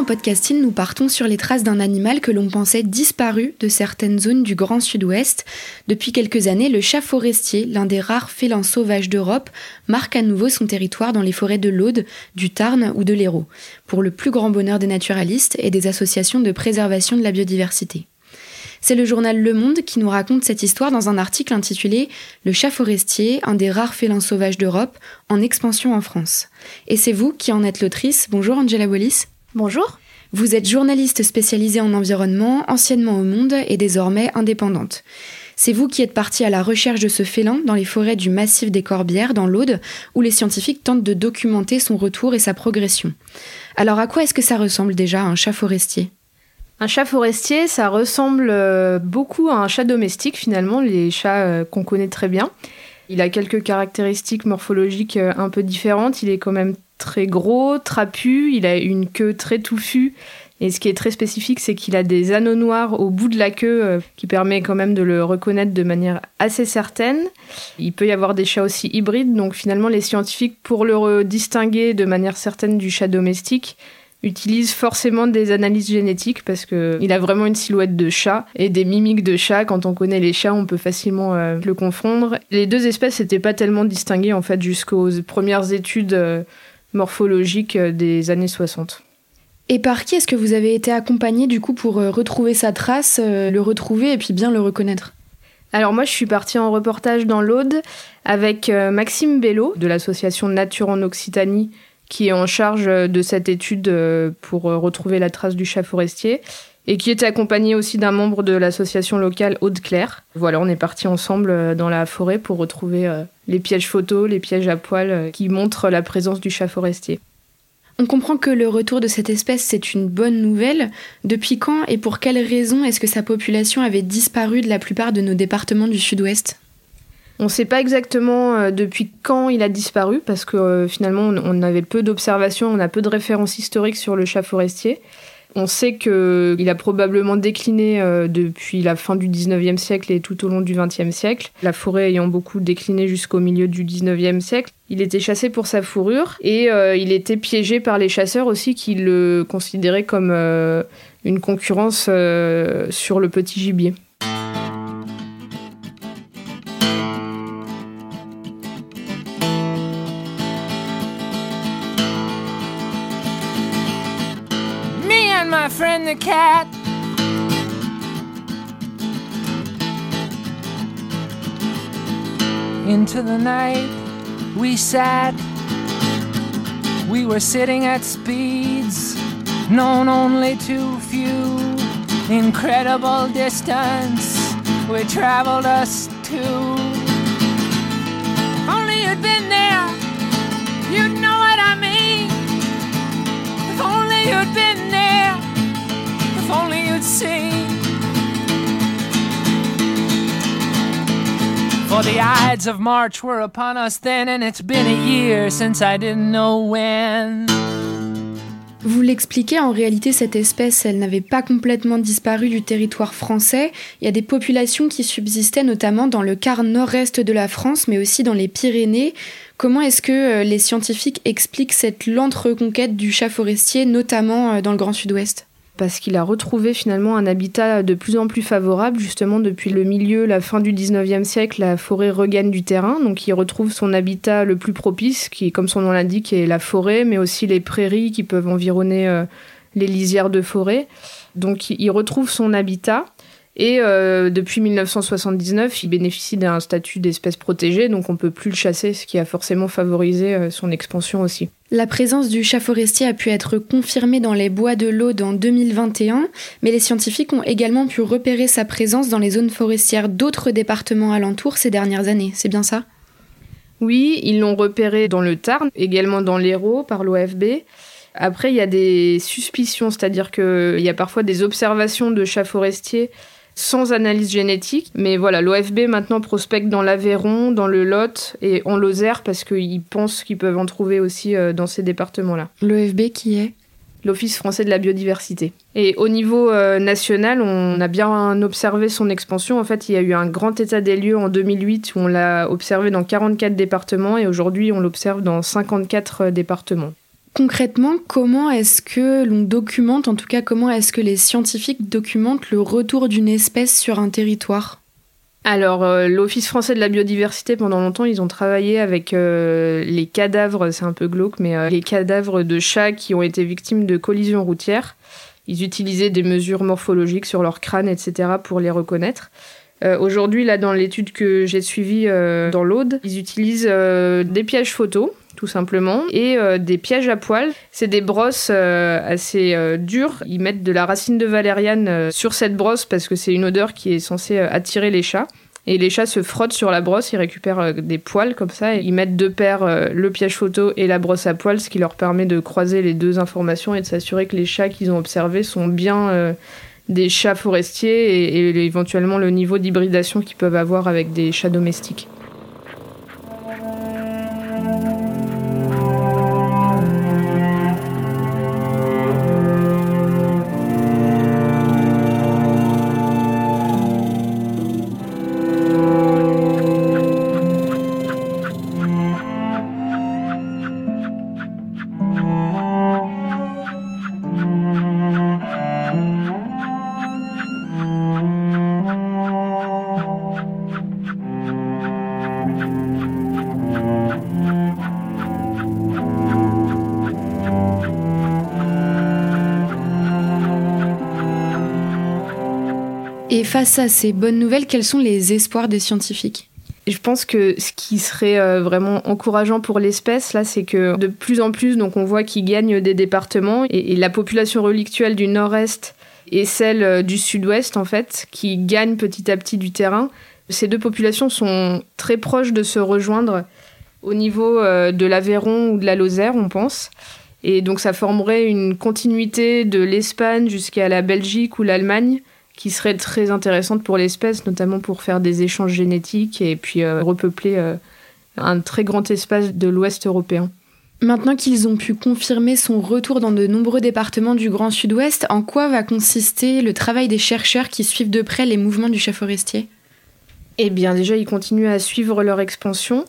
Dans Podcasting, nous partons sur les traces d'un animal que l'on pensait disparu de certaines zones du Grand Sud-Ouest. Depuis quelques années, le chat forestier, l'un des rares félins sauvages d'Europe, marque à nouveau son territoire dans les forêts de l'Aude, du Tarn ou de l'Hérault, pour le plus grand bonheur des naturalistes et des associations de préservation de la biodiversité. C'est le journal Le Monde qui nous raconte cette histoire dans un article intitulé Le chat forestier, un des rares félins sauvages d'Europe, en expansion en France. Et c'est vous qui en êtes l'autrice. Bonjour Angela Wallis. Bonjour. Vous êtes journaliste spécialisée en environnement, anciennement au Monde et désormais indépendante. C'est vous qui êtes partie à la recherche de ce félin dans les forêts du massif des Corbières, dans l'Aude, où les scientifiques tentent de documenter son retour et sa progression. Alors à quoi est-ce que ça ressemble déjà un chat forestier? Un chat forestier, ça ressemble euh, beaucoup à un chat domestique finalement, les chats euh, qu'on connaît très bien. Il a quelques caractéristiques morphologiques euh, un peu différentes. Il est quand même très gros, trapu, il a une queue très touffue. Et ce qui est très spécifique, c'est qu'il a des anneaux noirs au bout de la queue euh, qui permet quand même de le reconnaître de manière assez certaine. Il peut y avoir des chats aussi hybrides, donc finalement les scientifiques, pour le distinguer de manière certaine du chat domestique, utilisent forcément des analyses génétiques parce qu'il a vraiment une silhouette de chat et des mimiques de chat. Quand on connaît les chats, on peut facilement euh, le confondre. Les deux espèces n'étaient pas tellement distinguées en fait jusqu'aux premières études. Euh, morphologique euh, des années 60. Et par qui est-ce que vous avez été accompagné du coup pour euh, retrouver sa trace, euh, le retrouver et puis bien le reconnaître? Alors moi je suis partie en reportage dans l'Aude avec Maxime Bello de l'association Nature en Occitanie qui est en charge de cette étude pour retrouver la trace du chat forestier et qui était accompagné aussi d'un membre de l'association locale Aude-Claire. Voilà, on est parti ensemble dans la forêt pour retrouver les pièges photos, les pièges à poils euh, qui montrent la présence du chat forestier. On comprend que le retour de cette espèce, c'est une bonne nouvelle. Depuis quand et pour quelles raisons est-ce que sa population avait disparu de la plupart de nos départements du sud-ouest? On ne sait pas exactement euh, depuis quand il a disparu, parce que euh, finalement on avait peu d'observations, on a peu de références historiques sur le chat forestier. On sait qu'il a probablement décliné euh, depuis la fin du 19e siècle et tout au long du 20e siècle, la forêt ayant beaucoup décliné jusqu'au milieu du 19e siècle. Il était chassé pour sa fourrure et euh, il était piégé par les chasseurs aussi qui le considéraient comme euh, une concurrence sur le petit gibier. Friend the cat. Into the night we sat. We were sitting at speeds known only to few. Incredible distance we traveled us to. only you'd been there, you'd know what I mean. If only you'd been For the Ides of March were upon us then, and it's been a year since I didn't know when. Vous l'expliquez, en réalité, cette espèce, elle n'avait pas complètement disparu du territoire français. Il y a des populations qui subsistaient notamment dans le quart nord-est de la France, mais aussi dans les Pyrénées. Comment est-ce que euh, les scientifiques expliquent cette lente reconquête du chat forestier, notamment euh, dans le Grand Sud-Ouest? Parce qu'il a retrouvé finalement un habitat de plus en plus favorable. Justement, depuis le milieu, la fin du 19e siècle, la forêt regagne du terrain, donc il retrouve son habitat le plus propice, qui, comme son nom l'indique, est la forêt, mais aussi les prairies qui peuvent environner euh, les lisières de forêt. Donc il retrouve son habitat et euh, depuis 1979, il bénéficie d'un statut d'espèce protégée, donc on ne peut plus le chasser, ce qui a forcément favorisé euh, son expansion aussi. La présence du chat forestier a pu être confirmée dans les bois de l'Aude en 2021, mais les scientifiques ont également pu repérer sa présence dans les zones forestières d'autres départements alentours ces dernières années. C'est bien ça? Oui, ils l'ont repéré dans le Tarn, également dans l'Hérault par l'OFB. Après, il y a des suspicions, c'est-à-dire qu'il y a parfois des observations de chats forestiers sans analyse génétique. Mais voilà, l'OFB maintenant prospecte dans l'Aveyron, dans le Lot et en Lozère parce qu'ils pensent qu'ils peuvent en trouver aussi euh, dans ces départements-là. L'OFB qui est? L'Office français de la biodiversité. Et au niveau euh, national, on a bien observé son expansion. En fait, il y a eu un grand état des lieux en 2008 où on l'a observé dans 44 départements et aujourd'hui on l'observe dans 54 euh, départements. Concrètement, comment est-ce que l'on documente, en tout cas comment est-ce que les scientifiques documentent le retour d'une espèce sur un territoire? Alors, euh, l'Office français de la biodiversité, pendant longtemps, ils ont travaillé avec euh, les cadavres, c'est un peu glauque, mais euh, les cadavres de chats qui ont été victimes de collisions routières. Ils utilisaient des mesures morphologiques sur leur crâne, etc., pour les reconnaître. Aujourd'hui, là, dans l'étude que j'ai suivie dans l'Aude, ils utilisent des pièges photos tout simplement, et euh, des pièges à poils. C'est des brosses euh, assez euh, dures. Ils mettent de la racine de valériane sur cette brosse parce que c'est une odeur qui est censée attirer les chats. Et les chats se frottent sur la brosse, ils récupèrent des poils comme ça, et ils mettent de pair le piège photo et la brosse à poils, ce qui leur permet de croiser les deux informations et de s'assurer que les chats qu'ils ont observés sont bien des chats forestiers et, et éventuellement le niveau d'hybridation qu'ils peuvent avoir avec des chats domestiques. Et face à ces bonnes nouvelles, quels sont les espoirs des scientifiques? Je pense que ce qui serait euh, vraiment encourageant pour l'espèce, là, c'est que de plus en plus, donc on voit qu'ils gagnent des départements et, la population relictuelle du nord-est et celle euh, du sud-ouest, en fait, qui gagnent petit à petit du terrain. Ces deux populations sont très proches de se rejoindre au niveau euh, de l'Aveyron ou de la Lozère, on pense. Et donc ça formerait une continuité de l'Espagne jusqu'à la Belgique ou l'Allemagne qui serait très intéressante pour l'espèce, notamment pour faire des échanges génétiques et puis euh, repeupler euh, un très grand espace de l'Ouest européen. Maintenant qu'ils ont pu confirmer son retour dans de nombreux départements du Grand Sud-Ouest, en quoi va consister le travail des chercheurs qui suivent de près les mouvements du chat forestier? Eh bien déjà, ils continuent à suivre leur expansion.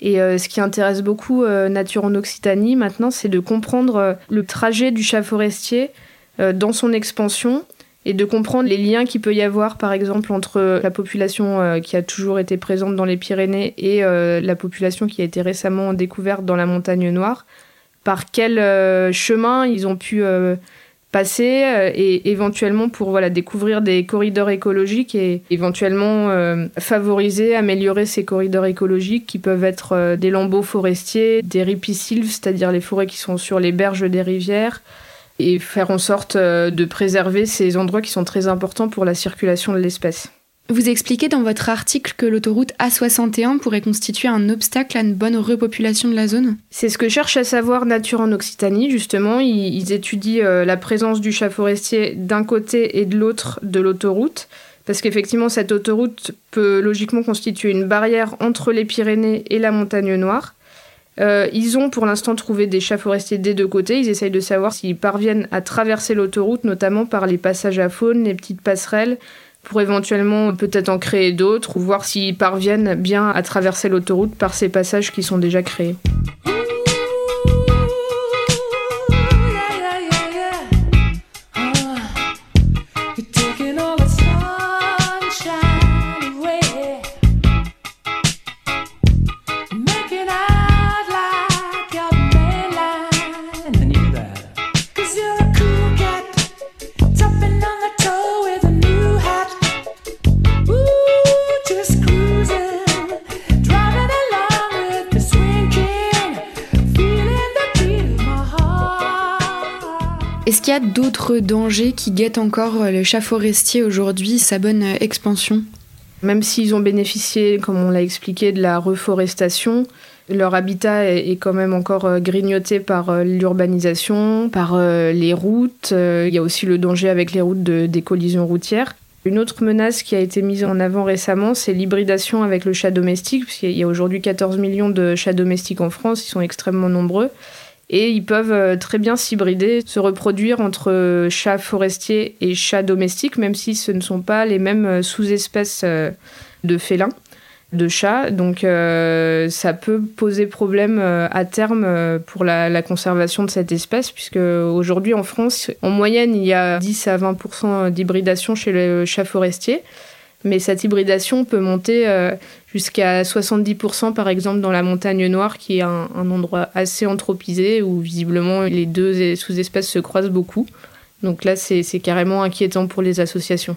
Et euh, ce qui intéresse beaucoup Nature en Occitanie maintenant, c'est de comprendre le trajet du chat forestier dans son expansion et de comprendre les liens qu'il peut y avoir, par exemple, entre la population euh, qui a toujours été présente dans les Pyrénées et euh, la population qui a été récemment découverte dans la montagne noire, par quel euh, chemin ils ont pu passer et éventuellement pour voilà, découvrir des corridors écologiques et éventuellement favoriser, améliorer ces corridors écologiques qui peuvent être des lambeaux forestiers, des ripisylves, c'est-à-dire les forêts qui sont sur les berges des rivières, et faire en sorte euh, de préserver ces endroits qui sont très importants pour la circulation de l'espèce. Vous expliquez dans votre article que l'autoroute A61 pourrait constituer un obstacle à une bonne repopulation de la zone C'est ce que cherche à savoir Nature en Occitanie, justement. Ils, étudient euh, la présence du chat forestier d'un côté et de l'autre de l'autoroute. Parce qu'effectivement, cette autoroute peut logiquement constituer une barrière entre les Pyrénées et la montagne noire. Euh, ils ont pour l'instant trouvé des chats forestiers des deux côtés. Ils essayent de savoir s'ils parviennent à traverser l'autoroute, notamment par les passages à faune, les petites passerelles, pour éventuellement peut-être en créer d'autres, ou voir s'ils parviennent bien à traverser l'autoroute par ces passages qui sont déjà créés. Qu'il y a d'autres dangers qui guettent encore le chat forestier aujourd'hui, sa bonne expansion? Même s'ils ont bénéficié, comme on l'a expliqué, de la reforestation, leur habitat est quand même encore euh, grignoté par euh, l'urbanisation, par euh, les routes. Il y a aussi le danger avec les routes des collisions routières. Une autre menace qui a été mise en avant récemment, c'est l'hybridation avec le chat domestique, puisqu'il y a aujourd'hui 14 millions de chats domestiques en France, ils sont extrêmement nombreux. Et ils peuvent très bien s'hybrider, se reproduire entre chats forestiers et chats domestiques, même si ce ne sont pas les mêmes sous-espèces de félins de chats. Donc euh, ça peut poser problème euh, à terme euh, pour la, conservation de cette espèce, puisque aujourd'hui en France, en moyenne, il y a 10 à 20% d'hybridation chez le chat forestier. Mais cette hybridation peut monter jusqu'à 70% par exemple dans la montagne noire, qui est un, un endroit assez anthropisé où visiblement les deux sous-espèces se croisent beaucoup. Donc là, c'est carrément inquiétant pour les associations.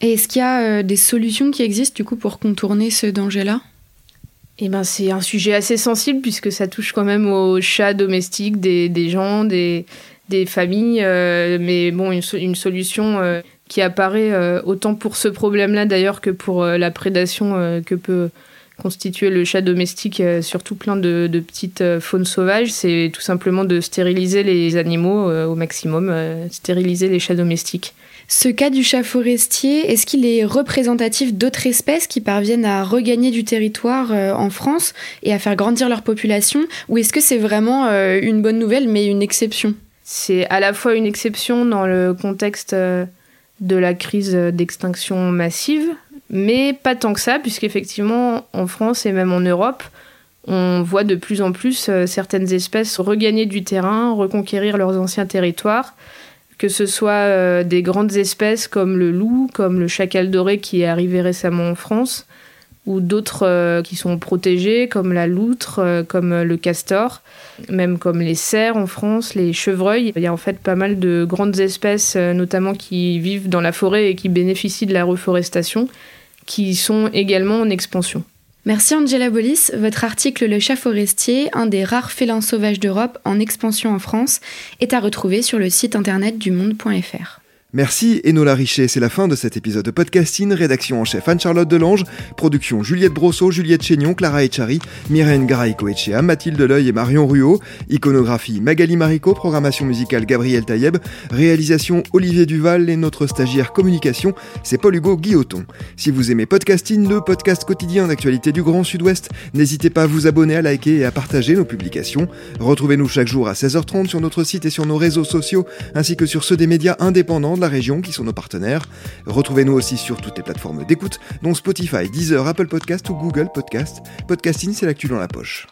Et est-ce qu'il y a euh, des solutions qui existent du coup pour contourner ce danger-là? Eh ben, c'est un sujet assez sensible puisque ça touche quand même aux chats domestiques des, des gens, des, des familles. Euh, mais bon, une, solution euh, qui apparaît autant pour ce problème-là d'ailleurs que pour la prédation que peut constituer le chat domestique sur tout plein de, de petites faunes sauvages, c'est tout simplement de stériliser les animaux au maximum, stériliser les chats domestiques. Ce cas du chat forestier, est-ce qu'il est représentatif d'autres espèces qui parviennent à regagner du territoire euh, en France et à faire grandir leur population Ou est-ce que c'est vraiment euh, une bonne nouvelle mais une exception? C'est à la fois une exception dans le contexte euh, de la crise d'extinction massive, mais pas tant que ça, puisqu'effectivement en France et même en Europe, on voit de plus en plus certaines espèces regagner du terrain, reconquérir leurs anciens territoires que ce soit euh, des grandes espèces comme le loup, comme le chacal doré qui est arrivé récemment en France, ou d'autres euh, qui sont protégées comme la loutre, euh, comme le castor, même comme les cerfs en France, les chevreuils. Il y a en fait pas mal de grandes espèces, notamment qui vivent dans la forêt et qui bénéficient de la reforestation, qui sont également en expansion. Merci Angela Bollis. Votre article Le chat forestier, un des rares félins sauvages d'Europe en expansion en France, est à retrouver sur le site internet du monde.fr. Merci Enola Richet, c'est la fin de cet épisode de podcasting. Rédaction en chef Anne-Charlotte Delange, production Juliette Brosseau, Juliette Chénion, Clara Echari, Myrène Garaïco-Echea, Mathilde Leuil et Marion Ruot, iconographie Magali Marico, programmation musicale Gabriel Taïeb, réalisation Olivier Duval et notre stagiaire communication, c'est Paul-Hugo Guilloton. Si vous aimez podcasting, le podcast quotidien d'actualité du Grand Sud-Ouest, n'hésitez pas à vous abonner, à liker et à partager nos publications. Retrouvez-nous chaque jour à 16h30 sur notre site et sur nos réseaux sociaux, ainsi que sur ceux des médias indépendants la région qui sont nos partenaires. Retrouvez-nous aussi sur toutes les plateformes d'écoute, dont Spotify, Deezer, Apple Podcast ou Google Podcast. Podcasting, c'est l'actu dans la poche.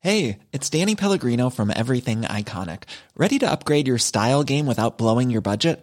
Hey, it's Danny Pellegrino from Everything Iconic. Ready to upgrade your style game without blowing your budget?